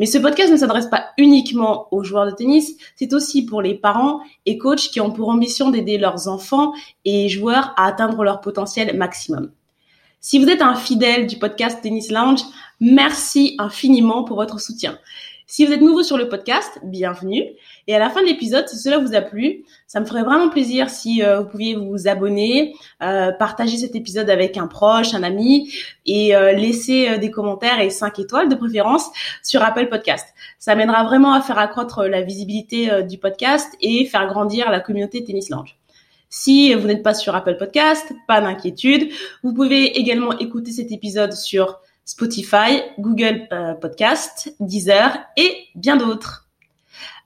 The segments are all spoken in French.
Mais ce podcast ne s'adresse pas uniquement aux joueurs de tennis, c'est aussi pour les parents et coachs qui ont pour ambition d'aider leurs enfants et joueurs à atteindre leur potentiel maximum. Si vous êtes un fidèle du podcast Tennis Lounge, merci infiniment pour votre soutien. Si vous êtes nouveau sur le podcast, bienvenue. Et à la fin de l'épisode, si cela vous a plu, ça me ferait vraiment plaisir si euh, vous pouviez vous abonner, euh, partager cet épisode avec un proche, un ami et euh, laisser des commentaires et 5 étoiles de préférence sur Apple Podcast. Ça mènera vraiment à faire accroître la visibilité du podcast et faire grandir la communauté Tennis Lounge. Si vous n'êtes pas sur Apple Podcast, pas d'inquiétude. Vous pouvez également écouter cet épisode sur Spotify, Google euh, Podcast, Deezer et bien d'autres.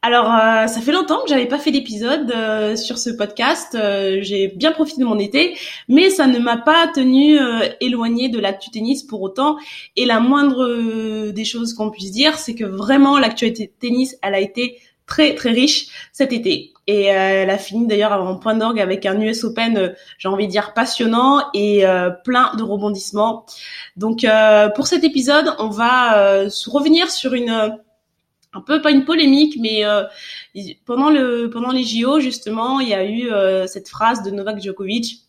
Alors, euh, ça fait longtemps que j'avais pas fait d'épisode euh, sur ce podcast. j'ai bien profité de mon été, mais ça ne m'a pas tenu éloigné de l'actu tennis pour autant. Et la moindre des choses qu'on puisse dire, c'est que vraiment l'actualité tennis, elle a été très très riche cet été. Et euh, elle a fini d'ailleurs en point d'orgue avec un US Open, euh, j'ai envie de dire passionnant et euh, plein de rebondissements. Donc pour cet épisode, on va se revenir sur une un peu pas une polémique, mais pendant le pendant les JO justement, il y a eu cette phrase de Novak Djokovic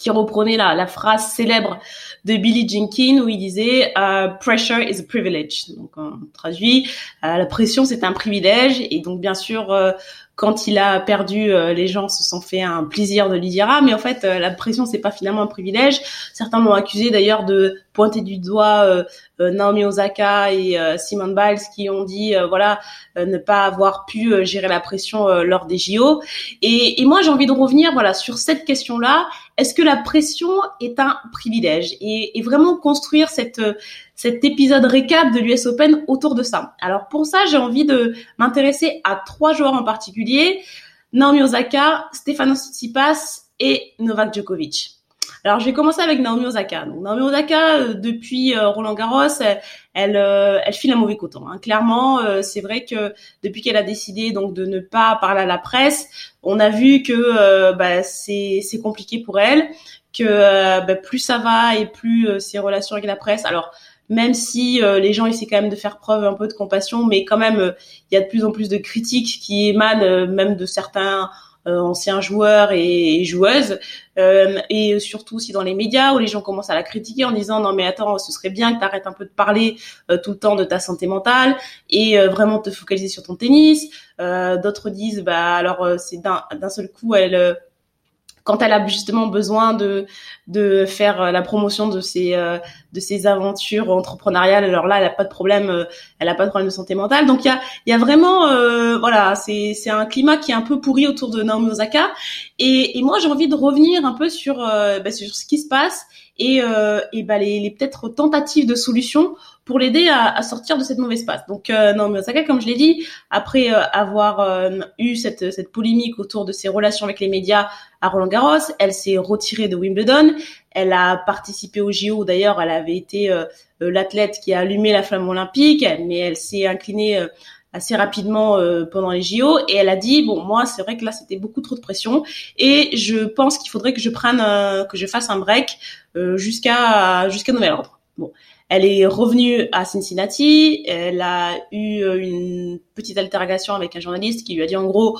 qui reprenait la, la phrase célèbre de Billy Jenkins où il disait uh, "Pressure is a privilege". Donc on traduit, uh, la pression c'est un privilège et donc bien sûr euh, quand il a perdu, euh, les gens se sont fait un plaisir de lui dire ah mais en fait euh, la pression c'est pas finalement un privilège. Certains m'ont accusé d'ailleurs de pointer du doigt euh, Naomi Osaka et Simone Biles qui ont dit voilà ne pas avoir pu gérer la pression lors des JO. Et, et moi j'ai envie de revenir voilà sur cette question là. Est-ce que la pression est un privilège et, vraiment construire cette cet épisode récap de l'US Open autour de ça? Alors pour ça, j'ai envie de m'intéresser à trois joueurs en particulier, Naomi Osaka, Stefanos Tsitsipas et Novak Djokovic. Alors je vais commencer avec Naomi Osaka. Naomi Osaka, euh, depuis euh, Roland Garros, elle, euh, elle, file un mauvais coton. Hein. Clairement, c'est vrai que depuis qu'elle a décidé donc de ne pas parler à la presse, on a vu que bah, c'est compliqué pour elle, que bah, plus ça va et plus ses relations avec la presse. Alors même si les gens essaient quand même de faire preuve un peu de compassion, mais quand même, il y a de plus en plus de critiques qui émanent même de certains anciens joueurs et, joueuses, et surtout aussi dans les médias où les gens commencent à la critiquer en disant non mais attends, ce serait bien que tu arrêtes un peu de parler tout le temps de ta santé mentale et vraiment te focaliser sur ton tennis. D'autres disent bah alors c'est d'un seul coup elle quand elle a justement besoin de de faire euh, la promotion de ses euh, de ses aventures entrepreneuriales alors là elle a pas de problème euh, elle a pas de problème de santé mentale. Donc il y a il y a vraiment voilà c'est c'est un climat qui est un peu pourri autour de Naomi Osaka. Et et moi j'ai envie de revenir un peu sur bah, sur ce qui se passe et et bah les, les peut-être tentatives de solutions pour l'aider à, sortir de cette mauvaise passe. Donc euh, Naomi Osaka, comme je l'ai dit, après euh, avoir euh, eu cette, cette polémique autour de ses relations avec les médias à Roland Garros, elle s'est retirée de Wimbledon. Elle a participé au JO. D'ailleurs, elle avait été euh, l'athlète qui a allumé la flamme olympique, mais elle s'est inclinée assez rapidement pendant les JO et elle a dit bon moi c'est vrai que là c'était beaucoup trop de pression et je pense qu'il faudrait que je prenne que je fasse un break jusqu'à jusqu'à nouvel ordre. Bon, elle est revenue à Cincinnati. Elle a eu euh, une petite altercation avec un journaliste qui lui a dit en gros,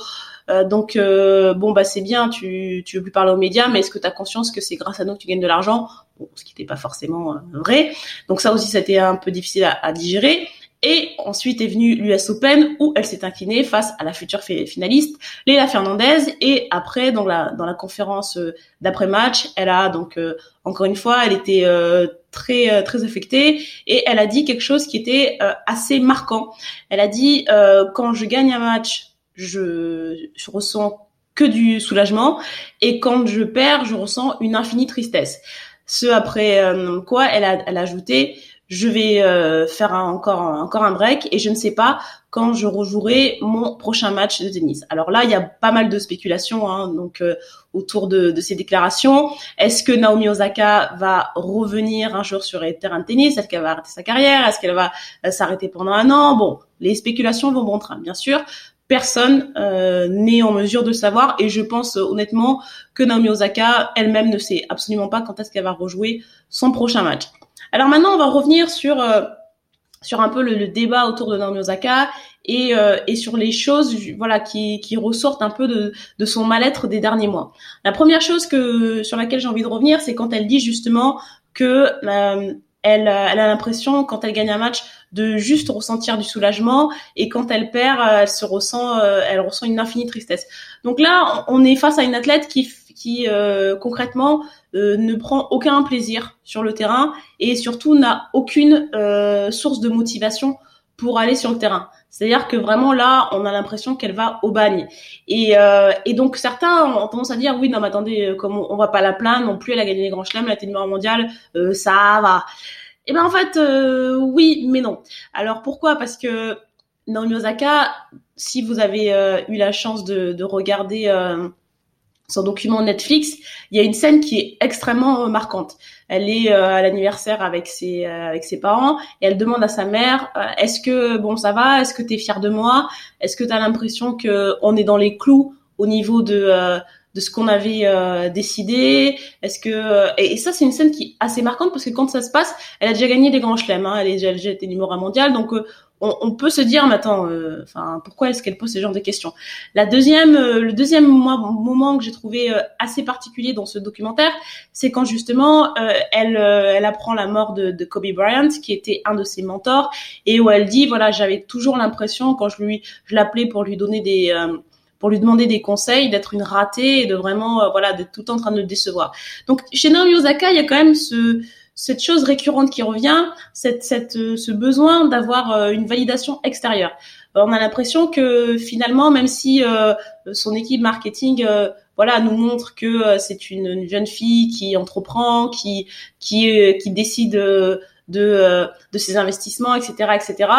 euh, donc euh, bon bah c'est bien, tu tu veux plus parler aux médias, mais est-ce que tu as conscience que c'est grâce à nous que tu gagnes de l'argent? Bon, ce qui n'était pas forcément vrai. Donc ça aussi, c'était un peu difficile à digérer. Et ensuite est venue l'US Open où elle s'est inclinée face à la future finaliste Léla Fernandez. Et après, dans la dans la conférence euh, d'après match, elle a donc euh, encore une fois, elle était euh, très très affectée et elle a dit quelque chose qui était assez marquant. Elle a dit quand je gagne un match, je, je ressens que du soulagement et quand je perds, je ressens une infinie tristesse. Ce après quoi elle a, elle a ajouté je vais euh, faire encore encore un break et je ne sais pas quand je rejouerai mon prochain match de tennis. Alors là, il y a pas mal de spéculations hein, donc euh, autour de, ces déclarations. Est-ce que Naomi Osaka va revenir un jour sur les terrains de tennis? Est-ce qu'elle va arrêter sa carrière? Est-ce qu'elle va euh, s'arrêter pendant un an? Bon, les spéculations vont bon train, bien sûr. Personne n'est en mesure de savoir et je pense honnêtement que Naomi Osaka elle-même ne sait absolument pas quand est-ce qu'elle va rejouer son prochain match. Alors maintenant, on va revenir sur euh, sur un peu le, débat autour de Naomi Osaka et, euh, et sur les choses voilà qui, qui ressortent un peu de, de son mal-être des derniers mois. La première chose que sur laquelle j'ai envie de revenir, c'est quand elle dit justement que euh, elle, elle a l'impression quand elle gagne un match de juste ressentir du soulagement et quand elle perd, elle se ressent, elle ressent une infinie tristesse. Donc là, on est face à une athlète qui qui euh, concrètement euh, ne prend aucun plaisir sur le terrain et surtout n'a aucune euh, source de motivation pour aller sur le terrain. C'est-à-dire que vraiment là, on a l'impression qu'elle va au bagne. Et, donc certains ont tendance à dire oui, non mais attendez, comme on, va pas la plaindre non plus, elle a gagné les grands chelems, elle a été numéro mondial, ça va. Eh ben en fait, oui, mais non. Alors pourquoi? Parce que Naomi Osaka, si vous avez eu la chance de regarder son document Netflix, il y a une scène qui est extrêmement marquante. Elle est euh, à l'anniversaire avec ses euh, avec ses parents et elle demande à sa mère euh, est-ce que bon ça va? Est-ce que tu es fière de moi? Est-ce que tu as l'impression que on est dans les clous au niveau de de ce qu'on avait décidé? Est-ce que et, ça c'est une scène qui est assez marquante parce que quand ça se passe, elle a déjà gagné des grands chelems, hein, elle, est, elle a déjà été numéro un mondial, donc on, peut se dire, mais attends, euh, enfin, pourquoi est-ce qu'elle pose ce genre de questions? La deuxième, euh, le deuxième moment que j'ai trouvé euh, assez particulier dans ce documentaire, c'est quand justement elle, elle apprend la mort de, de, Kobe Bryant, qui était un de ses mentors, et où elle dit, voilà, j'avais toujours l'impression quand je lui, je l'appelais pour lui donner des pour lui demander des conseils, d'être une ratée et de vraiment, voilà, d'être tout en train de le décevoir. Donc, chez Naomi Osaka, il y a quand même ce, cette chose récurrente qui revient, cette, cette, euh, ce besoin d'avoir euh, une validation extérieure. Euh, on a l'impression que finalement, même si son équipe marketing voilà nous montre que c'est une, jeune fille qui entreprend, qui qui qui décide de de ses investissements, etc., etc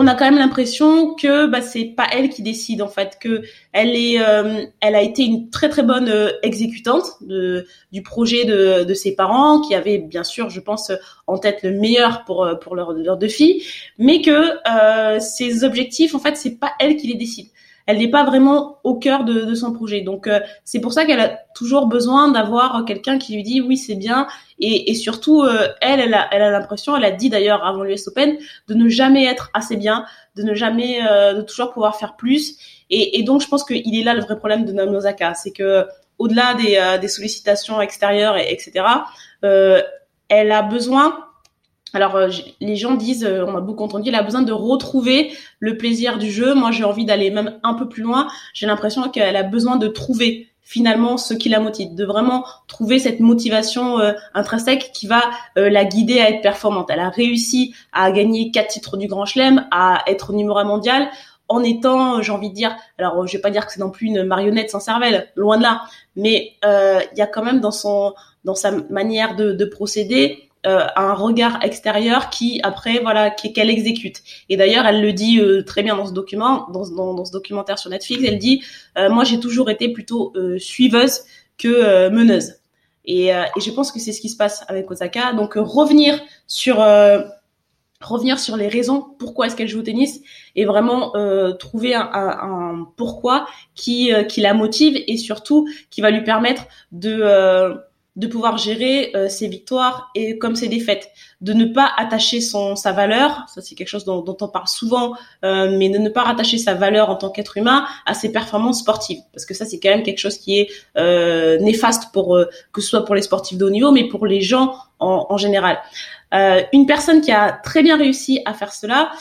on a quand même l'impression que bah, c'est pas elle qui décide en fait, que elle est, euh, elle a été une très très bonne euh, exécutante de, du projet de, de ses parents, qui avaient bien sûr, je pense, en tête le meilleur pour euh, pour leurs leur deux filles, mais que euh, ses objectifs en fait c'est pas elle qui les décide elle n'est pas vraiment au cœur de, son projet. Donc euh, c'est pour ça qu'elle a toujours besoin d'avoir quelqu'un qui lui dit oui c'est bien et, surtout euh, elle elle a l'impression elle a dit d'ailleurs avant l'US Open de ne jamais être assez bien, de ne jamais euh, de toujours pouvoir faire plus et, donc je pense qu'il est là le vrai problème de Naomi Osaka, c'est que au-delà des, des sollicitations extérieures et etc. elle a besoin alors euh, les gens disent, euh, on a beaucoup entendu, elle a besoin de retrouver le plaisir du jeu. Moi, j'ai envie d'aller même un peu plus loin. J'ai l'impression qu'elle a besoin de trouver finalement ce qui la motive, de vraiment trouver cette motivation euh, intrinsèque qui va la guider à être performante. Elle a réussi à gagner quatre titres du Grand Chelem, à être numéro un mondial en étant, j'ai envie de dire, alors je vais pas dire que c'est non plus une marionnette sans cervelle, loin de là, mais il y a quand même dans son dans sa manière de, de procéder euh, un regard extérieur qui après voilà qu'elle exécute. Et d'ailleurs, elle le dit euh, très bien dans ce document, dans, dans, ce documentaire sur Netflix. Elle dit euh, moi j'ai toujours été plutôt suiveuse que meneuse. Et, et, je pense que c'est ce qui se passe avec Osaka. Donc revenir sur revenir sur les raisons pourquoi est-ce qu'elle joue au tennis et vraiment trouver un, un, un, pourquoi qui qui la motive et surtout qui va lui permettre de de pouvoir gérer euh, ses victoires et comme ses défaites, de ne pas attacher son sa valeur, ça c'est quelque chose dont, on parle souvent, euh, mais de ne pas rattacher sa valeur en tant qu'être humain à ses performances sportives, parce que ça c'est quand même quelque chose qui est euh, néfaste pour que ce soit pour les sportifs de haut niveau, mais pour les gens en, en général. une personne qui a très bien réussi à faire cela,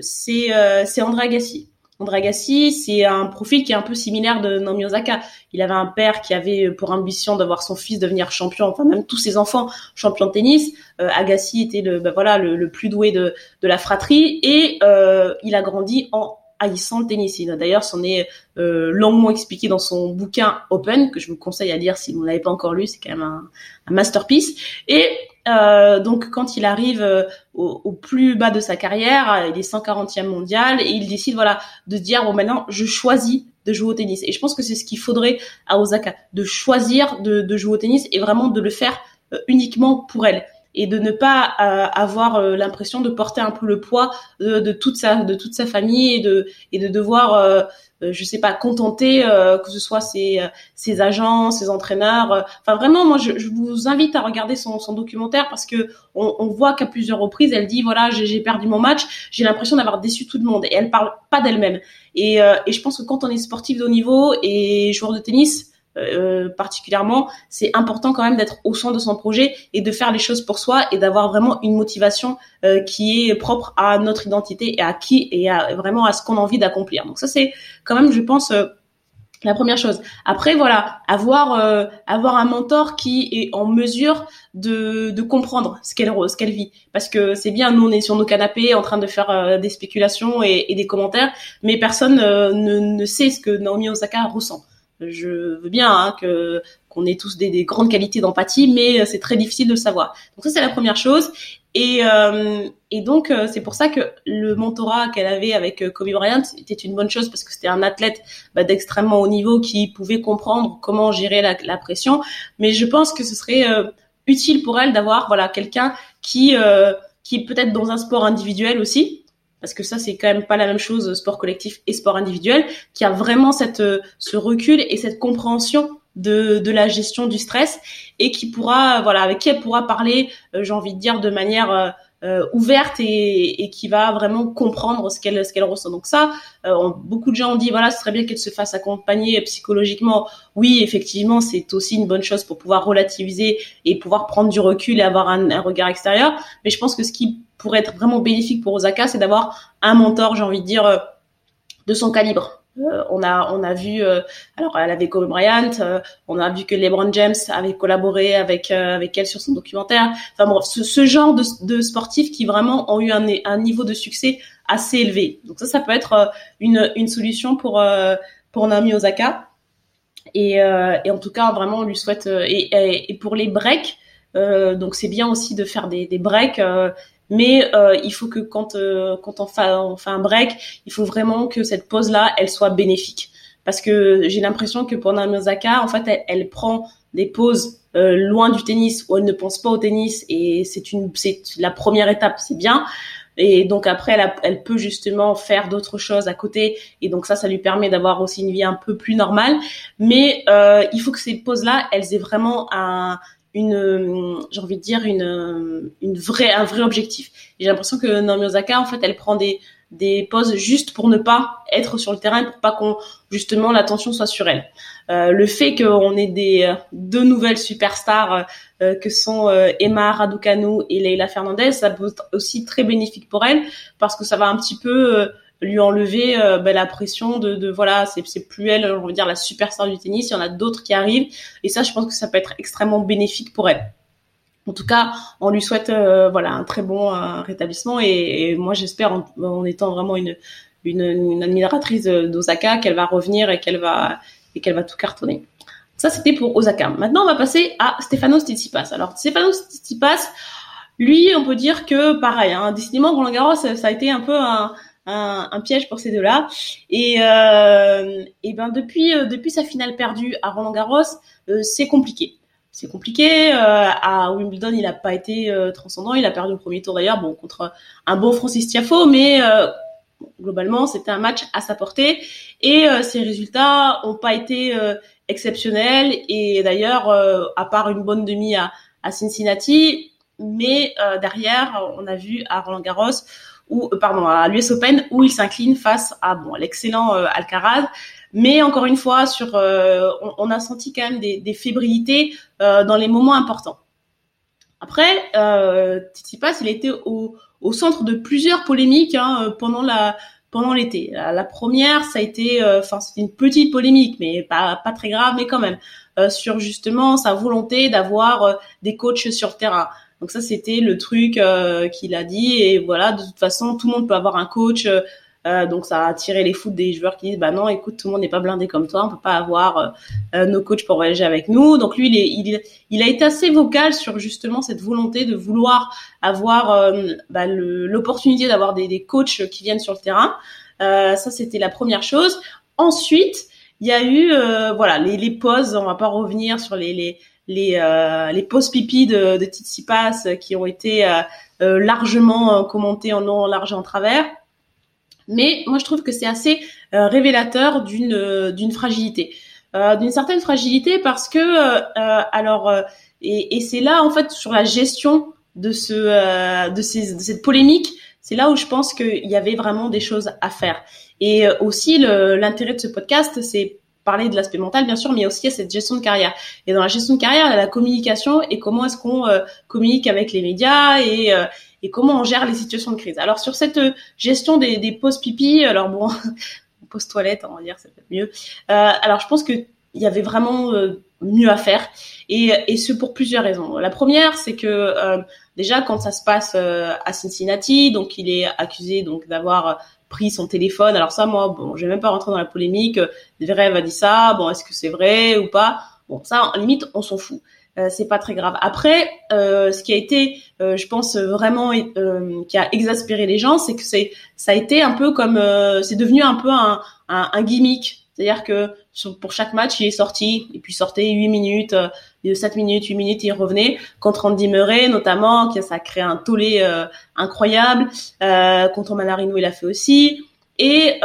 c'est c'est André Agassi. André Agassi, c'est un profil qui est un peu similaire de Naomi Osaka. Il avait un père qui avait pour ambition d'avoir son fils devenir champion, enfin même tous ses enfants champions de tennis. Euh, Agassi était le, ben voilà, le, plus doué de, de la fratrie et euh, il a grandi en haïssant le tennis. D'ailleurs s'en est euh, longuement expliqué dans son bouquin Open que je vous conseille à lire si vous ne l'avez pas encore lu. C'est quand même un, un masterpiece. Et euh, donc quand il arrive euh, au, plus bas de sa carrière, il est 140e mondial et il décide voilà de dire bon maintenant je choisis de jouer au tennis. Et je pense que c'est ce qu'il faudrait à Osaka, de choisir de, de, jouer au tennis et vraiment de le faire uniquement pour elle et de ne pas avoir l'impression de porter un peu le poids de, de, toute sa de toute sa famille et de et de devoir euh, je sais pas, contenter euh, que ce soit ses, euh, ses agents, ses entraîneurs. Enfin vraiment, moi je, je, vous invite à regarder son, son documentaire parce que on, on voit qu'à plusieurs reprises elle dit voilà j'ai perdu mon match, j'ai l'impression d'avoir déçu tout le monde et elle parle pas d'elle-même. Et, et je pense que quand on est sportif de haut niveau et joueur de tennis, euh, particulièrement, c'est important quand même d'être au centre de son projet et de faire les choses pour soi et d'avoir vraiment une motivation euh, qui est propre à notre identité et à qui et à vraiment à ce qu'on a envie d'accomplir. Donc ça c'est quand même, je pense. Euh, la première chose. Après, voilà, avoir avoir un mentor qui est en mesure de, de comprendre ce qu'elle ce qu'elle vit, parce que c'est bien, nous on est sur nos canapés en train de faire des spéculations et, des commentaires, mais personne ne, ne sait ce que Naomi Osaka ressent. Je veux bien hein, que qu'on ait tous des, des grandes qualités d'empathie, mais euh, c'est très difficile de le savoir. Donc ça c'est la première chose. Et, euh, et donc euh, c'est pour ça que le mentorat qu'elle avait avec euh, Kobe Bryant était une bonne chose parce que c'était un athlète bah, d'extrêmement haut niveau qui pouvait comprendre comment gérer la, la pression. Mais je pense que ce serait utile pour elle d'avoir voilà quelqu'un qui qui peut-être dans un sport individuel aussi parce que ça c'est quand même pas la même chose sport collectif et sport individuel qui a vraiment cette euh, ce recul et cette compréhension de, de la gestion du stress et qui pourra voilà avec qui elle pourra parler euh, j'ai envie de dire de manière euh, ouverte et, et, qui va vraiment comprendre ce qu'elle ce qu'elle ressent. Donc ça, euh, beaucoup de gens ont dit voilà, ce serait bien qu'elle se fasse accompagner psychologiquement. Oui, effectivement, c'est aussi une bonne chose pour pouvoir relativiser et pouvoir prendre du recul et avoir un, un regard extérieur. Mais je pense que ce qui pourrait être vraiment bénéfique pour Osaka, c'est d'avoir un mentor, j'ai envie de dire, euh, de son calibre. Euh, on a on a vu euh, alors elle avait Kobe Bryant, euh, on a vu que LeBron James avait collaboré avec avec elle sur son documentaire. Enfin bref, ce, ce genre de, de, sportifs qui vraiment ont eu un, un niveau de succès assez élevé. Donc ça ça peut être une une solution pour pour Naomi Osaka. Et, et en tout cas vraiment on lui souhaite et, et, pour les breaks donc c'est bien aussi de faire des, des breaks mais euh, il faut que quand euh, quand on fait, on fait un break, il faut vraiment que cette pause là, elle soit bénéfique. Parce que j'ai l'impression que Naomi Osaka, en fait, elle, elle prend des pauses euh, loin du tennis où elle ne pense pas au tennis et c'est une c'est la première étape, c'est bien. Et donc après, elle, elle peut justement faire d'autres choses à côté. Et donc ça, ça lui permet d'avoir aussi une vie un peu plus normale. Mais euh, il faut que ces pauses-là, elles aient vraiment un, une, j'ai envie de dire une, une vraie, un vrai objectif. J'ai l'impression que Naomi Osaka, en fait, elle prend des, des pauses juste pour ne pas être sur le terrain, pour pas qu'on justement l'attention soit sur elle. Euh, le fait qu'on ait des deux nouvelles superstars euh, que sont euh, Emma Raducanu et Leila Fernandez, ça peut être aussi très bénéfique pour elle parce que ça va un petit peu euh, lui enlever euh, ben, la pression de, de voilà c'est plus elle on va dire la superstar du tennis. Il y en a d'autres qui arrivent. Et ça je pense que ça peut être extrêmement bénéfique pour elle. En tout cas on lui souhaite euh, voilà un très bon euh, rétablissement. Et, moi j'espère en, en, étant vraiment une une, une admiratrice d'Osaka qu'elle va revenir et qu'elle va et qu'elle va tout cartonner. Ça c'était pour Osaka. Maintenant on va passer à Stefanos Tsitsipas. Alors Stefanos Tsitsipas lui on peut dire que pareil hein, décidément Roland Garros ça, ça a été un peu un un, piège pour ces deux-là. Et, euh, et ben depuis euh, depuis sa finale perdue à Roland Garros, euh, c'est compliqué. C'est compliqué. À Wimbledon, il n'a pas été transcendant. Il a perdu le premier tour d'ailleurs, bon contre un bon Francis Tiafo, mais globalement, c'était un match à sa portée. Et ses résultats ont pas été exceptionnels. Et d'ailleurs, à part une bonne demi à, à Cincinnati, mais derrière, on a vu à Roland Garros euh, pardon à l'US Open où il s'incline face à bon l'excellent euh, Alcaraz. Mais encore une fois, euh, on, a senti quand même des, fébrilités dans les moments importants. Après, euh, Tsitsipas, il était au, au centre de plusieurs polémiques hein, pendant l'été. La, première, ça a c'était une petite polémique, mais pas très grave, mais quand même, sur justement sa volonté d'avoir des coachs sur terrain. Donc ça, c'était le truc euh, qu'il a dit. Et voilà, de toute façon, tout le monde peut avoir un coach. Euh, Euh, donc ça a attiré les foutes des joueurs qui disent bah non écoute tout le monde n'est pas blindé comme toi on peut pas avoir euh, euh, nos coachs pour voyager avec nous donc lui il, est, il, il, a été assez vocal sur justement cette volonté de vouloir avoir bah, l'opportunité d'avoir des, des, coachs qui viennent sur le terrain ça c'était la première chose ensuite il y a eu voilà les, les pauses on va pas revenir sur les les les, les pauses pipi de, de Tsitsipas qui ont été largement commentées en long, en large et en travers. Mais moi je trouve que c'est assez euh, révélateur d'une euh, d'une fragilité, euh, d'une certaine fragilité parce que alors et, et c'est là en fait sur la gestion de ce de, ces, de cette polémique, c'est là où je pense qu'il y avait vraiment des choses à faire. Et aussi l'intérêt de ce podcast, c'est parler de l'aspect mental bien sûr, mais aussi à cette gestion de carrière. Et dans la gestion de carrière, il y a la communication et comment est-ce qu'on communique avec les médias et et comment on gère les situations de crise. Alors sur cette euh, gestion des, des pauses pipi, alors bon, pause toilette, on va dire, c'est peut-être mieux. Euh, alors je pense que il y avait vraiment euh, mieux à faire et, et ce pour plusieurs raisons. La première, c'est que euh, déjà quand ça se passe à Cincinnati, donc il est accusé donc d'avoir pris son téléphone. Alors ça, moi, bon, je vais même pas rentrer dans la polémique. Zverev a dit ça. Bon, est-ce que c'est vrai ou pas? Bon, ça, en limite, on s'en fout. Euh, c'est pas très grave. Après, euh, ce qui a été, euh, je pense vraiment, qui a exaspéré les gens, c'est que c'est, ça a été un peu comme, c'est devenu un peu un, un, un gimmick. C'est-à-dire que pour chaque match, il est sorti, et puis sortait 8 minutes, 7 minutes, 8 minutes, il revenait. Contre Andy Murray, notamment, qui ça a créé un tollé incroyable. contre Manarino, il a fait aussi. Et,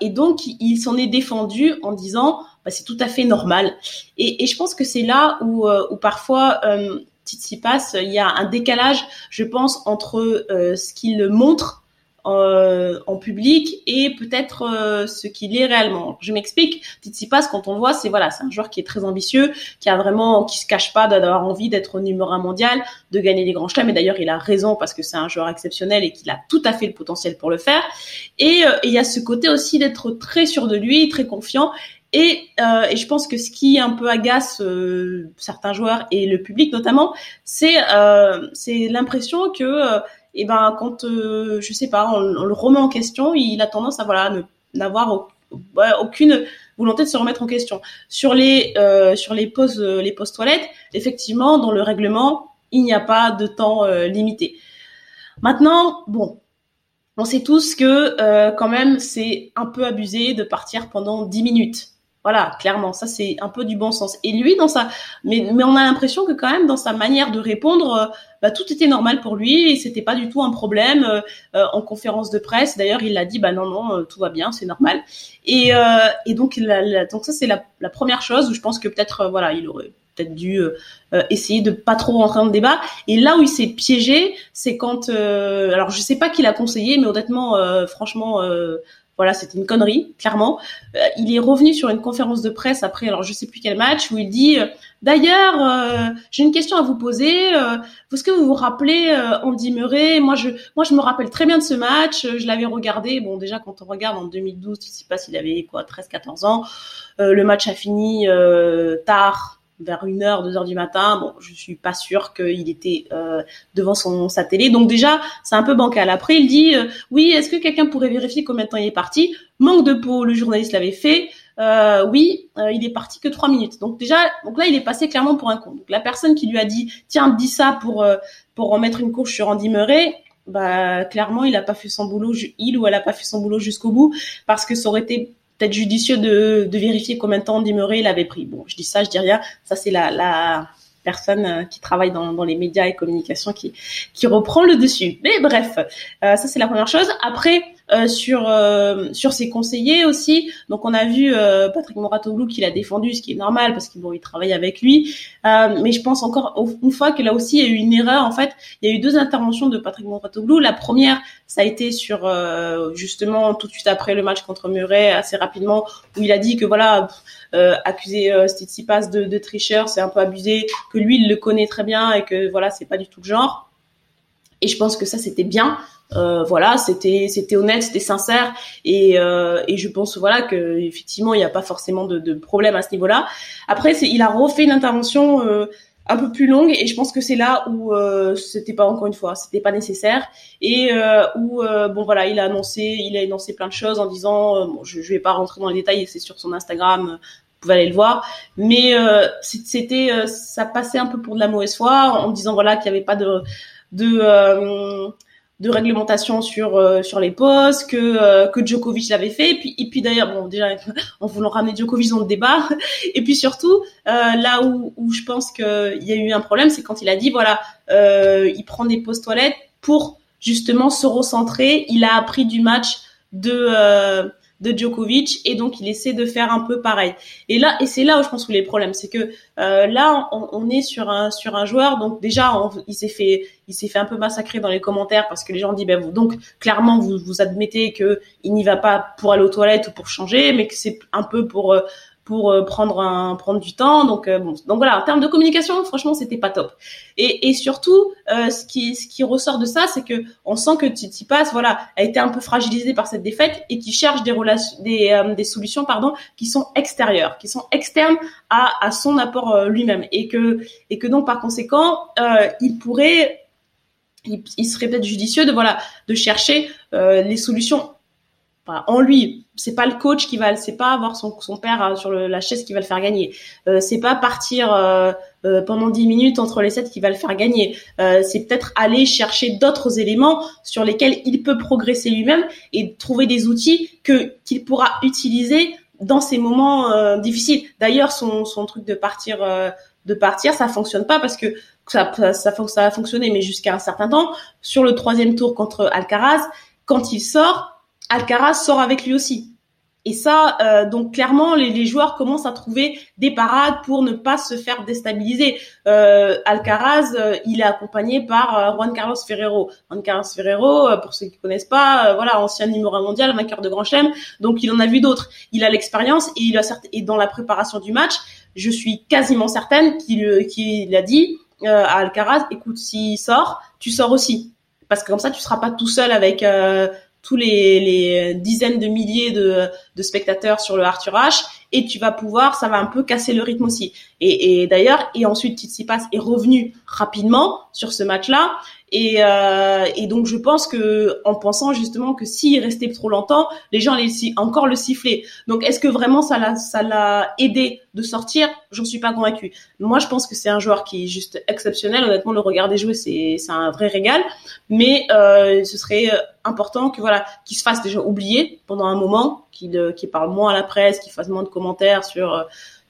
et donc, il s'en est défendu en disant bah, c'est tout à fait normal. Et, et je pense que c'est là où, euh, où parfois euh, passe, il y a un décalage, je pense, entre euh, ce qu'il montre euh, en public et peut-être euh, ce qu'il est réellement. Je m'explique. Tsitsipas, quand on le voit, c'est voilà, c'est un joueur qui est très ambitieux, qui a vraiment, qui se cache pas d'avoir envie d'être numéro un mondial, de gagner des grands chelems. Et d'ailleurs, il a raison parce que c'est un joueur exceptionnel et qu'il a tout à fait le potentiel pour le faire. Et il y a ce côté aussi d'être très sûr de lui, très confiant et, euh, et, je pense que ce qui un peu agace euh, certains joueurs et le public notamment, c'est euh, c'est l'impression que euh, eh ben quand euh, je sais pas on, le remet en question, il a tendance à voilà n'avoir aucune volonté de se remettre en question. Sur les sur les pauses les pauses toilettes, effectivement dans le règlement il n'y a pas de temps limité. Maintenant bon on sait tous que quand même c'est un peu abusé de partir pendant 10 minutes. Voilà, clairement, ça c'est un peu du bon sens. Et lui, dans sa, mais, mais on a l'impression que quand même dans sa manière de répondre, euh, bah, tout était normal pour lui et c'était pas du tout un problème euh, euh, en conférence de presse. D'ailleurs, il a dit, bah non non, tout va bien, c'est normal. Et, et donc, donc ça c'est la, la, première chose où je pense que peut-être voilà, il aurait peut-être dû essayer de pas trop rentrer dans le débat. Et là où il s'est piégé, c'est quand, alors je sais pas qui l'a conseillé, mais honnêtement, franchement voilà, c'était une connerie, clairement. Euh, il est revenu sur une conférence de presse après, alors je sais plus quel match, où il dit euh, D'ailleurs, euh, j'ai une question à vous poser. Est-ce que vous vous rappelez Andy Murray? Moi, je, moi, je me rappelle très bien de ce match. Je l'avais regardé. Bon, déjà, quand on regarde en 2012, je sais pas s'il avait quoi, 13-14 ans. le match a fini tard, vers une heure, deux heures du matin. Bon, je suis pas sûre qu'il était euh, devant son sa télé. Donc déjà, c'est un peu bancal. Après, il dit euh, oui, est-ce que quelqu'un pourrait vérifier combien de temps il est parti? Manque de peau, le journaliste l'avait fait. Euh, oui, il est parti que trois minutes. Donc déjà, donc là, il est passé clairement pour un con. Donc la personne qui lui a dit tiens, dis ça pour pour remettre une couche sur Andy Murray, bah clairement, il a pas fait son boulot, il ou elle a pas fait son boulot jusqu'au bout parce que ça aurait été peut-être judicieux de, de, vérifier combien de temps Dimuré il avait pris. Bon, je dis ça, je dis rien. Ça, c'est la, la personne euh, qui travaille dans, dans les médias et communications qui, qui reprend le dessus. Mais bref, euh, ça, c'est la première chose. Après, euh, sur euh, sur ses conseillers aussi. Donc on a vu euh, Patrick Moratoglou qui l'a défendu, ce qui est normal parce qu'il bon, il travaille avec lui. mais je pense encore une fois que là aussi il y a eu une erreur. En fait, il y a eu deux interventions de Patrick Moratoglou. La première, ça a été sur justement tout de suite après le match contre Murray, assez rapidement, où il a dit que voilà accuser euh, Stitsipas de, de tricheur, c'est un peu abusé, que lui il le connaît très bien et que voilà c'est pas du tout le genre. Et je pense que ça c'était bien euh, voilà, c'était c'était honnête, c'était sincère et, euh, et je pense voilà que effectivement il n'y a pas forcément de, de, problème à ce niveau-là. Après, il a refait une intervention. Euh, un peu plus longue et je pense que c'est là où euh, c'était pas encore une fois c'était pas nécessaire et euh, où euh, bon voilà il a annoncé il a annoncé plein de choses en disant euh, bon je, je vais pas rentrer dans les détails c'est sur son Instagram vous pouvez aller le voir mais c'était ça passait un peu pour de la mauvaise foi en disant voilà qu'il y avait pas de de de réglementation sur euh, sur les postes que euh, que Djokovic l'avait fait. Et puis et puis d'ailleurs bon déjà en voulant ramener Djokovic dans le débat. Et puis surtout euh, là où où je pense que il y a eu un problème c'est quand il a dit voilà il prend des postes toilettes pour justement se recentrer. Il a appris du match de de Djokovic et donc il essaie de faire un peu pareil. Et là et c'est là où je pense que les problèmes, c'est que euh, là on, est sur un sur un joueur donc déjà il s'est fait il s'est fait un peu massacrer dans les commentaires parce que les gens disent ben donc clairement vous vous admettez que il n'y va pas pour aller aux toilettes ou pour changer mais que c'est un peu pour euh, pour euh, prendre un prendre du temps. Donc euh, bon, donc voilà, en termes de communication, franchement, c'était pas top. Et, et surtout, euh, ce qui ce qui ressort de ça, c'est que on sent que Tsitsipas, voilà, a été un peu fragilisé par cette défaite et qui cherche des relations, des des solutions, pardon, qui sont extérieures, qui sont externes à à son apport lui-même et que et que donc par conséquent, il pourrait il, il serait peut-être judicieux de voilà de chercher les solutions en lui. C'est pas le coach qui va, c'est pas avoir son, son père euh, sur le, la chaise qui va le faire gagner. Euh, c'est pas partir euh, euh pendant 10 minutes entre les sets qui va le faire gagner. Euh, c'est peut-être aller chercher d'autres éléments sur lesquels il peut progresser lui-même et trouver des outils que qu'il pourra utiliser dans ces moments difficiles. D'ailleurs, son, son truc de partir de partir, ça fonctionne pas parce que ça, ça, ça, ça a fonctionné, mais jusqu'à un certain temps. Sur le troisième tour contre Alcaraz, quand il sort, Alcaraz sort avec lui aussi. Et ça, euh, donc clairement, les, joueurs commencent à trouver des parades pour ne pas se faire déstabiliser. Euh, Alcaraz, euh, il est accompagné par Juan Carlos Ferrero. Juan Carlos Ferrero, pour ceux qui connaissent pas, voilà, ancien numéro mondial, vainqueur de Grand Chelem, donc il en a vu d'autres. Il a l'expérience et il a et dans la préparation du match, je suis quasiment certaine qu'il a dit à Alcaraz, écoute, s'il sort, tu sors aussi parce que comme ça tu seras pas tout seul avec tous les, les, dizaines de milliers de, de, spectateurs sur le Arthur H et tu vas pouvoir, ça va un peu casser le rythme aussi. Et, et d'ailleurs, et ensuite Tsitsipas est revenu rapidement sur ce match-là et, euh, et donc je pense que en pensant justement que s'il restait trop longtemps, les gens allaient encore le siffler. Donc est-ce que vraiment ça l'a ça l'a aidé de sortir? J'en suis pas convaincue. Moi je pense que c'est un joueur qui est juste exceptionnel. Honnêtement le regarder jouer c'est c'est un vrai régal. Mais euh, ce serait important que voilà qu'il se fasse déjà oublier pendant un moment, qu'il euh, qu'il parle moins à la presse, qu'il fasse moins de commentaires sur euh,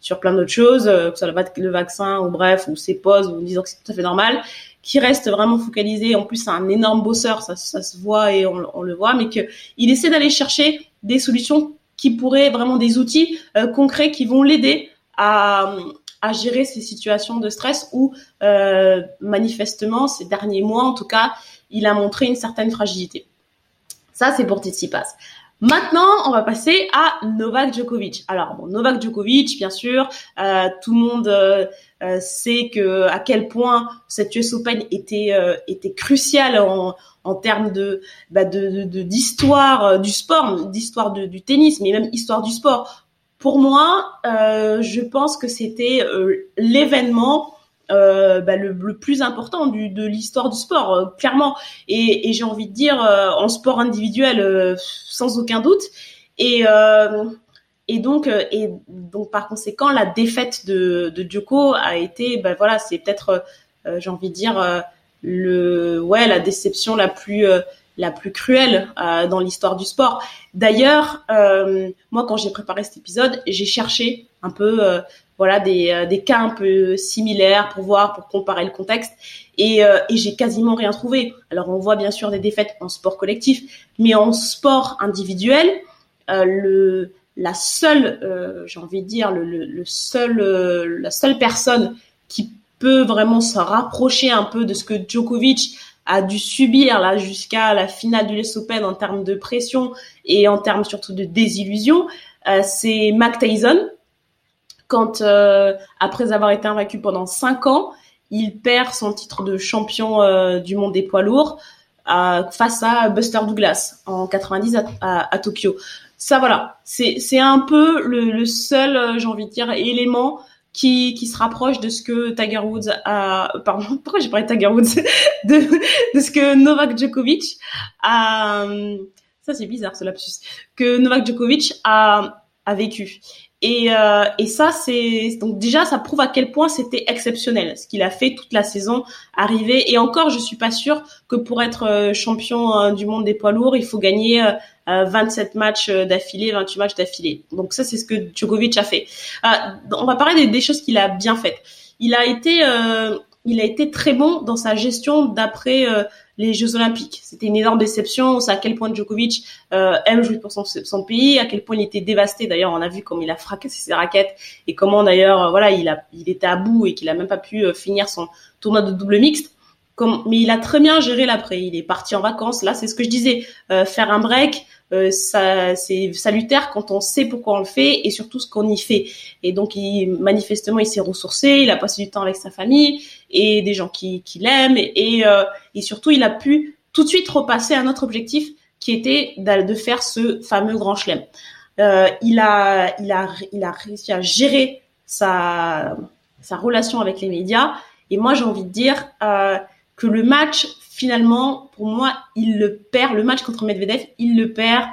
sur plein d'autres choses, euh, que ce soit le vaccin ou bref, ou ses pauses, ou disant que c'est tout à fait normal, qui reste vraiment focalisé. En plus, c'est un énorme bosseur, ça, se voit et on, le voit, mais que il essaie d'aller chercher des solutions qui pourraient vraiment des outils euh, concrets qui vont l'aider à, à gérer ces situations de stress où euh, manifestement ces derniers mois, en tout cas, il a montré une certaine fragilité. Ça, c'est pour Tsitsipas. Maintenant, on va passer à Novak Djokovic. Alors, bon, Novak Djokovic, bien sûr, euh, tout le monde euh, euh, que à quel point cette US Open était euh, était cruciale en, en termes de bah, de d'histoire du sport, d'histoire du tennis, mais même histoire du sport. Pour moi, je pense que c'était l'événement euh, bah, le, le, plus important du, de l'histoire du sport, euh, clairement. Et, et j'ai envie de dire euh, en sport individuel, euh, sans aucun doute. Et et donc et donc par conséquent, la défaite de, de Djoko a été, ben voilà, c'est peut-être, j'ai envie de dire le ouais la déception la plus la plus cruelle dans l'histoire du sport. D'ailleurs, moi quand j'ai préparé cet épisode, j'ai cherché un peu voilà des, euh, des cas un peu similaires pour voir, pour comparer le contexte. Et, euh, et j'ai quasiment rien trouvé. Alors on voit bien sûr des défaites en sport collectif, mais en sport individuel, euh, le la seule, euh, j'ai envie de dire, le, seul, la seule personne qui peut vraiment se rapprocher un peu de ce que Djokovic a dû subir là jusqu'à la finale du US Open en termes de pression et en termes surtout de désillusion, c'est Mac Tyson quand euh, après avoir été invaincu pendant cinq ans, il perd son titre de champion euh, du monde des poids lourds face à Buster Douglas en 90 à, Tokyo. Ça voilà, c'est c'est un peu le, seul, euh, j'ai envie de dire, élément qui, qui se rapproche de ce que Tiger Woods a, pardon, pourquoi j'ai parlé de Tiger Woods, de, de ce que Novak Djokovic a, ça c'est bizarre ce lapsus, que Novak Djokovic a, a vécu. Et, euh, et ça, c'est donc déjà, ça prouve à quel point c'était exceptionnel ce qu'il a fait toute la saison, arriver. Et encore, je suis pas sûre que pour être euh, champion euh, du monde des poids lourds, il faut gagner 27 matchs d'affilée, 28 matchs d'affilée. Donc ça, c'est ce que Djokovic a fait. on va parler des, choses qu'il a bien faites. Il a été, il a été très bon dans sa gestion d'après les Jeux Olympiques. C'était une énorme déception. On sait à quel point Djokovic euh, aime jouer pour son, pays, à quel point il était dévasté. D'ailleurs, on a vu comment il a fracassé ses raquettes et comment d'ailleurs, euh, voilà, il a, il était à bout et qu'il a même pas pu euh, finir son tournoi de double mixte. Comme, mais il a très bien géré l'après. Il est parti en vacances. Là, c'est ce que je disais. Euh, faire un break, euh, ça, c'est salutaire quand on sait pourquoi on le fait et surtout ce qu'on y fait. Et donc, il, manifestement, il s'est ressourcé. Il a passé du temps avec sa famille et des gens qui, qui l'aiment. Et, euh, et surtout, il a pu tout de suite repasser à notre objectif qui était de faire ce fameux grand chelem. Euh, il a, il a, il a réussi à gérer sa, sa relation avec les médias. Et moi, j'ai envie de dire, euh, que le match, finalement, pour moi, il le perd. Le match contre Medvedev, il le perd,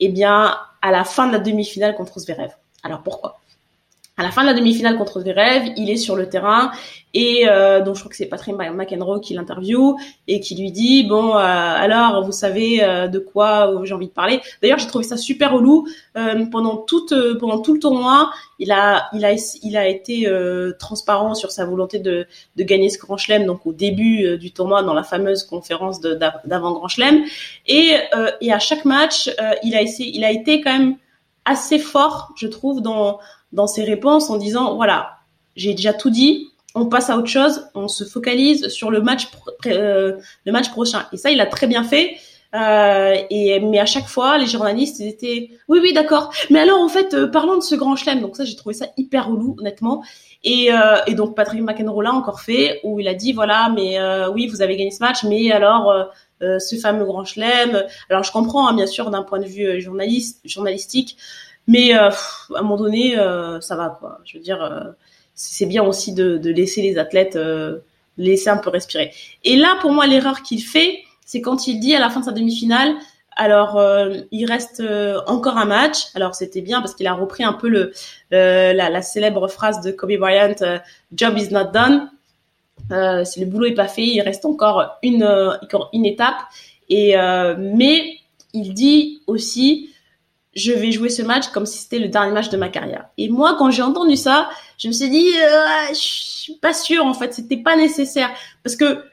eh bien, à la fin de la demi-finale contre Zverev. Alors pourquoi? À la fin de la demi-finale contre Zverev, il est sur le terrain et euh, donc je crois que c'est Patrick McEnroe qui l'interviewe et qui lui dit bon euh, alors vous savez euh, de quoi j'ai envie de parler. D'ailleurs j'ai trouvé ça super relou euh, pendant toute pendant tout le tournoi. Il a il a il a été transparent sur sa volonté de de gagner ce Grand Chelem donc au début du tournoi dans la fameuse conférence d'avant Grand Chelem et et à chaque match il a essayé il a été quand même assez fort je trouve dans dans ses réponses en disant voilà, j'ai déjà tout dit, on passe à autre chose, on se focalise sur le match euh, le match prochain. Et ça, il a très bien fait. Euh, et mais à chaque fois, les journalistes étaient oui oui d'accord. Mais alors en fait, euh, parlons de ce grand chelem. Donc ça, j'ai trouvé ça hyper relou honnêtement. Et, euh, et donc Patrick McEnroe l'a encore fait où il a dit voilà mais oui vous avez gagné ce match mais alors ce fameux grand chelem. Alors je comprends hein, bien sûr d'un point de vue journaliste journalistique mais euh, à un moment donné, euh, ça va quoi. Je veux dire, euh, c'est bien aussi de, de, laisser les athlètes laisser un peu respirer. Et là, pour moi, l'erreur qu'il fait, c'est quand il dit à la fin de sa demi-finale, alors il reste encore un match. Alors c'était bien parce qu'il a repris un peu le la, la, célèbre phrase de Kobe Bryant, "Job is not done". si le boulot est pas fait, il reste encore une une étape. Et mais il dit aussi je vais jouer ce match comme si c'était le dernier match de ma carrière. Et moi, quand j'ai entendu ça, je me suis dit, euh, je suis pas sûre en fait, c'était pas nécessaire parce que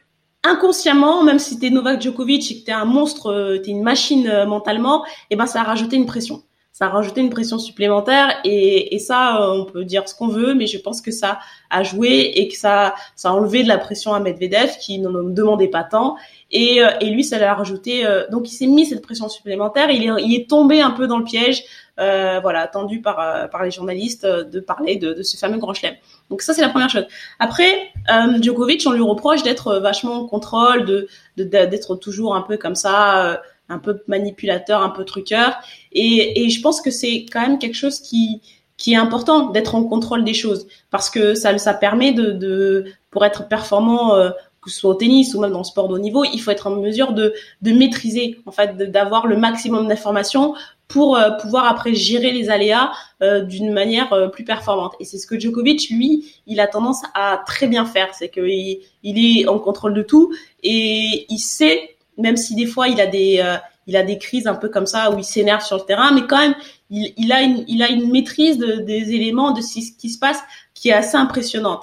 inconsciemment, même si t'es Novak Djokovic et que t'es un monstre, euh, t'es une machine euh, mentalement, et eh ben ça a rajouté une pression. Ça a rajouté une pression supplémentaire et, ça, on peut dire ce qu'on veut, mais je pense que ça a joué et que ça, ça a enlevé de la pression à Medvedev qui ne demandait pas tant et, euh, et lui, ça l'a rajouté. Euh, donc, il s'est mis cette pression supplémentaire. Il est, il est tombé un peu dans le piège, euh, voilà, attendu par par les journalistes de parler de, de ce fameux grand chelem. Donc ça, c'est la première chose. Après, Djokovic, on lui reproche d'être vachement en contrôle, de d'être toujours un peu comme ça, un peu manipulateur, un peu truqueur. Et, et je pense que c'est quand même quelque chose qui qui est important d'être en contrôle des choses parce que ça ça permet de, de pour être performant que ce soit au tennis ou même dans le sport de haut niveau, il faut être en mesure de, de maîtriser, en fait, d'avoir le maximum d'informations pour euh, pouvoir après gérer les aléas euh, d'une manière euh, plus performante. Et c'est ce que Djokovic, lui, il a tendance à très bien faire, c'est qu'il il est en contrôle de tout et il sait, même si des fois il a des il a des crises un peu comme ça où il s'énerve sur le terrain, mais quand même il, il a une il a une maîtrise de, des éléments de ce qui se passe qui est assez impressionnante.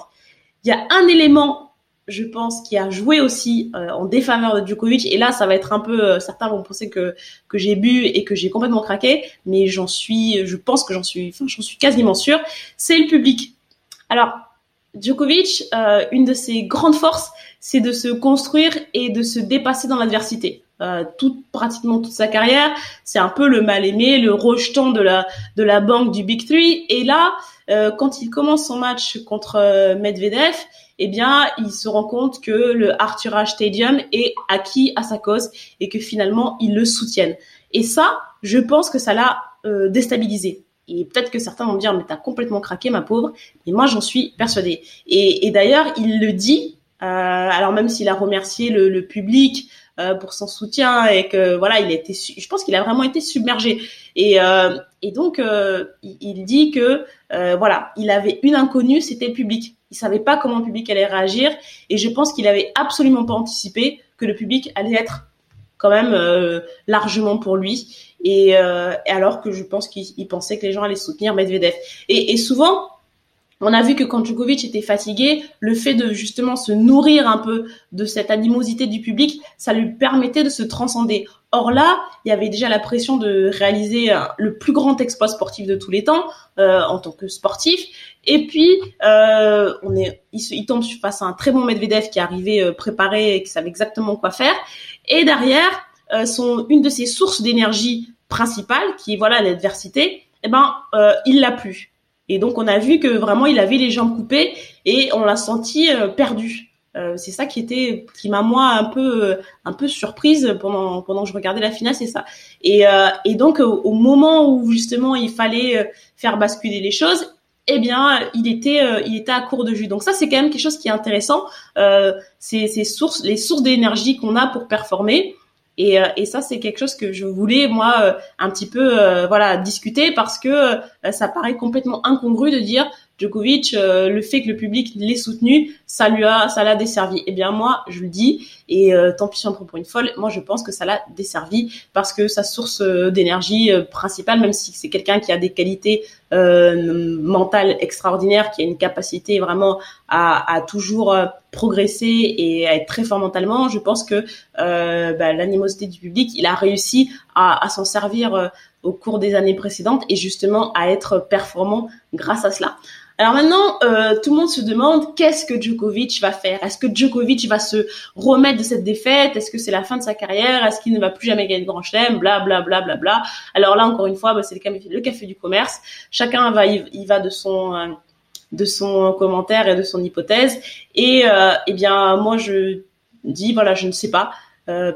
Il y a un élément je pense, qui a joué aussi euh, en défaveur de Djokovic. Et là, ça va être un peu, euh, certains vont penser que que j'ai bu et que j'ai complètement craqué, mais j'en suis, je pense que j'en suis, enfin, j'en suis quasiment sûre. C'est le public. Alors, Djokovic, euh, une de ses grandes forces, c'est de se construire et de se dépasser dans l'adversité. Euh, pratiquement toute sa carrière, c'est un peu le mal aimé, le rejeton de la de la banque du Big Three. Et là, quand il commence son match contre Medvedev, eh bien, il se rend compte que le Arthur Ashe Stadium est acquis à sa cause et que finalement, ils le soutiennent. Et ça, je pense que ça l'a euh, déstabilisé. Et peut-être que certains vont me dire, mais t'as complètement craqué, ma pauvre. Mais moi, j'en suis persuadée. Et, d'ailleurs, il le dit. Euh, alors même s'il a remercié le, public euh, pour son soutien et que voilà, il a été, je pense qu'il a vraiment été submergé. Et, euh, donc, euh, il, dit que euh, voilà, il avait une inconnue, c'était le public. Il savait pas comment le public allait réagir. Et je pense qu'il avait absolument pas anticipé que le public allait être quand même largement pour lui. Et, euh, alors que je pense qu'il pensait que les gens allaient soutenir Medvedev. Et, et, souvent, on a vu que quand Djokovic était fatigué, le fait de justement se nourrir un peu de cette animosité du public, ça lui permettait de se transcender. Or là, il y avait déjà la pression de réaliser le plus grand exploit sportif de tous les temps euh, en tant que sportif. Et puis, euh, on est, il, il, tombe face à un très bon Medvedev qui est arrivé euh, préparé et qui savait exactement quoi faire. Et derrière, euh, une de ses sources d'énergie principale, qui est voilà l'adversité, eh ben euh, il l'a plus. Et donc on a vu que vraiment il avait les jambes coupées et on l'a senti euh, perdu. Euh, c'est ça qui était qui m'a moi un peu euh, un peu surprise pendant pendant que je regardais la finale c'est ça. Et et donc au, moment où justement il fallait faire basculer les choses eh bien il était il était à court de jus. Donc ça c'est quand même quelque chose qui est intéressant. C'est ces sources les sources d'énergie qu'on a pour performer. Et, euh, et ça, c'est quelque chose que je voulais moi euh, un petit peu euh, voilà discuter parce que ça paraît complètement incongru de dire Djokovic, euh, le fait que le public l'ait soutenu, ça lui a, ça l'a desservi. Eh bien moi, je le dis, et euh, tant pis si on prend pour une folle, moi je pense que ça l'a desservi parce que sa source euh, d'énergie principale, même si c'est quelqu'un qui a des qualités mentales extraordinaires, qui a une capacité vraiment à, toujours progresser et à être très fort mentalement, je pense que bah, l'animosité du public, il a réussi à s'en servir au cours des années précédentes et justement à être performant grâce à cela. Alors maintenant, euh, tout le monde se demande qu'est-ce que Djokovic va faire? Est-ce que Djokovic va se remettre de cette défaite? Est-ce que c'est la fin de sa carrière? Est-ce qu'il ne va plus jamais gagner de Grand Chelem Bla bla bla bla bla. Alors là, encore une fois, bah, c'est le café, du commerce. Chacun va, il, va de son euh, de son commentaire et de son hypothèse. Et euh, eh bien, moi, je dis voilà, je ne sais pas.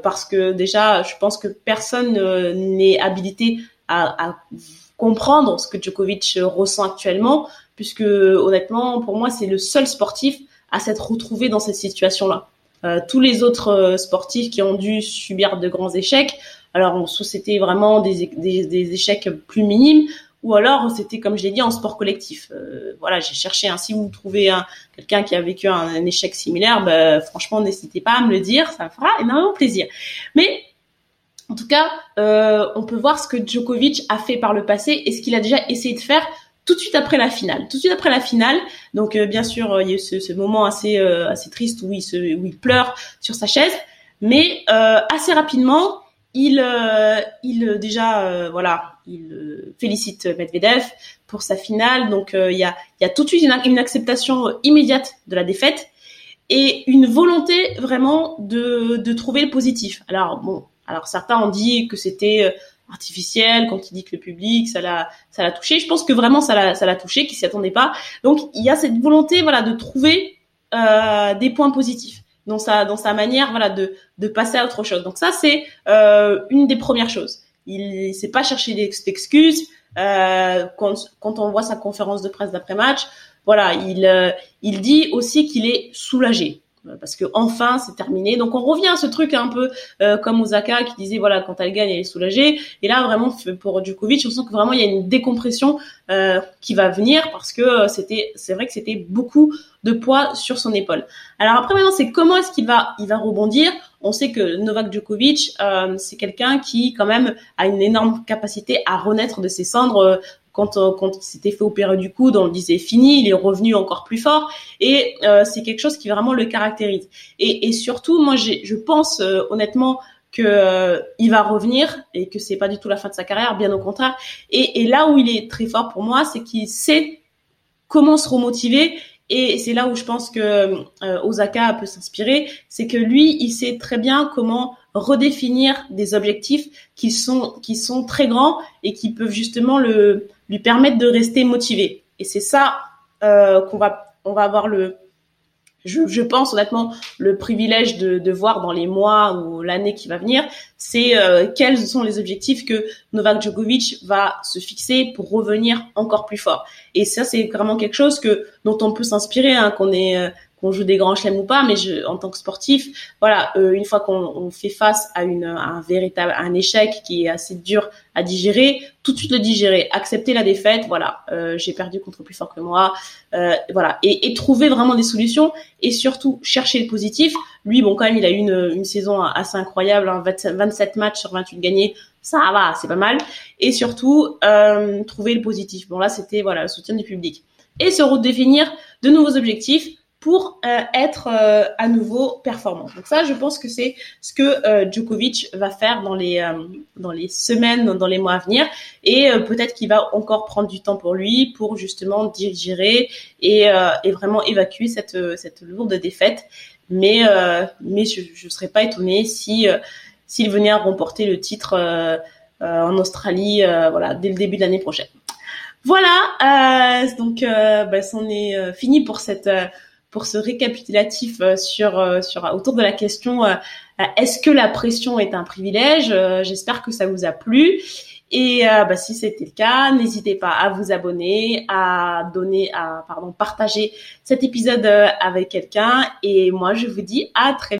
Parce que déjà, je pense que personne n'est habilité à, comprendre ce que Djokovic ressent actuellement, puisque honnêtement, pour moi, c'est le seul sportif à s'être retrouvé dans cette situation-là. Euh, tous les autres euh, sportifs qui ont dû subir de grands échecs, alors c'était vraiment des, des, des, échecs plus minimes, ou alors c'était comme je l'ai dit en sport collectif. Euh, voilà, j'ai cherché. Hein, si vous trouvez un, quelqu'un qui a vécu un, échec similaire, ben, franchement, n'hésitez pas à me le dire, ça me fera énormément plaisir. Mais en tout cas, euh, on peut voir ce que Djokovic a fait par le passé et ce qu'il a déjà essayé de faire tout de suite après la finale. Tout de suite après la finale, donc euh, bien sûr, euh, il y a eu ce, ce moment assez euh, assez triste où il se où il pleure sur sa chaise, mais euh, assez rapidement, il il déjà voilà, il félicite Medvedev pour sa finale. Donc il y a il y a tout de suite une, une acceptation immédiate de la défaite et une volonté vraiment de de trouver le positif. Alors bon, alors certains ont dit que c'était euh, artificiel quand il dit que le public ça l'a ça l'a touché. Je pense que vraiment ça l'a ça l'a touché, qu'il s'y attendait pas. Donc il y a cette volonté voilà de trouver euh, des points positifs dans sa dans sa manière voilà de de passer à autre chose. Donc ça c'est euh, une des premières choses. Il sait pas chercher d'excuses. Euh, quand quand on voit sa conférence de presse d'après match, voilà il euh, il dit aussi qu'il est soulagé parce que enfin c'est terminé. Donc on revient à ce truc un peu euh, comme Osaka qui disait voilà quand elle gagne elle est soulagée. Et là vraiment pour Djokovic on sent que vraiment il y a une décompression euh, qui va venir parce que euh, c'était c'est vrai que c'était beaucoup de poids sur son épaule. Alors après maintenant c'est comment est-ce qu'il va il va rebondir? On sait que Novak Djokovic euh, c'est quelqu'un qui quand même a une énorme capacité à renaître de ses cendres quand, euh, quand il s'était fait opérer du coude, on le disait fini, il est revenu encore plus fort. Et euh, c'est quelque chose qui vraiment le caractérise. Et, et surtout, moi, je pense euh, honnêtement que il va revenir et que c'est pas du tout la fin de sa carrière, bien au contraire. Et, et là où il est très fort pour moi, c'est qu'il sait comment se remotiver et c'est là où je pense que euh, Osaka peut s'inspirer, c'est que lui, il sait très bien comment redéfinir des objectifs qui sont qui sont très grands et qui peuvent justement le lui permettre de rester motivé. Et c'est ça euh, qu'on va on va avoir le je, je pense honnêtement le privilège de, de voir dans les mois ou l'année qui va venir, c'est euh, quels sont les objectifs que Novak Djokovic va se fixer pour revenir encore plus fort. Et ça, c'est vraiment quelque chose que dont on peut s'inspirer, hein, qu'on est euh, qu'on joue des grands chelems ou pas, mais je, en tant que sportif, voilà, euh, une fois qu'on on fait face à, une, un véritable un échec qui est assez dur à digérer, tout de suite le digérer, accepter la défaite, voilà, euh, j'ai perdu contre plus fort que moi, euh, voilà, et, et, trouver vraiment des solutions et surtout chercher le positif. Lui, bon, quand même, il a eu une, une saison assez incroyable, hein, 27 matchs sur 28 gagnés, ça va, c'est pas mal, et surtout euh, trouver le positif. Bon là, c'était voilà le soutien du public et se redéfinir de nouveaux objectifs pour euh, être euh, à nouveau performant. Donc ça, je pense que c'est ce que euh, Djokovic va faire dans les dans les semaines, dans les mois à venir, et peut-être qu'il va encore prendre du temps pour lui pour justement digérer et, et vraiment évacuer cette cette lourde défaite. Mais mais je je serais pas étonnée si s'il venait à remporter le titre en Australie, voilà, dès le début de l'année prochaine. Voilà, donc bah, c'en est fini pour cette pour ce récapitulatif euh, sur euh, sur autour de la question euh, est-ce que la pression est un privilège? J'espère que ça vous a plu. Et bah, si c'était le cas, n'hésitez pas à vous abonner, à donner, à pardon, partager cet épisode avec quelqu'un. Et moi, je vous dis à très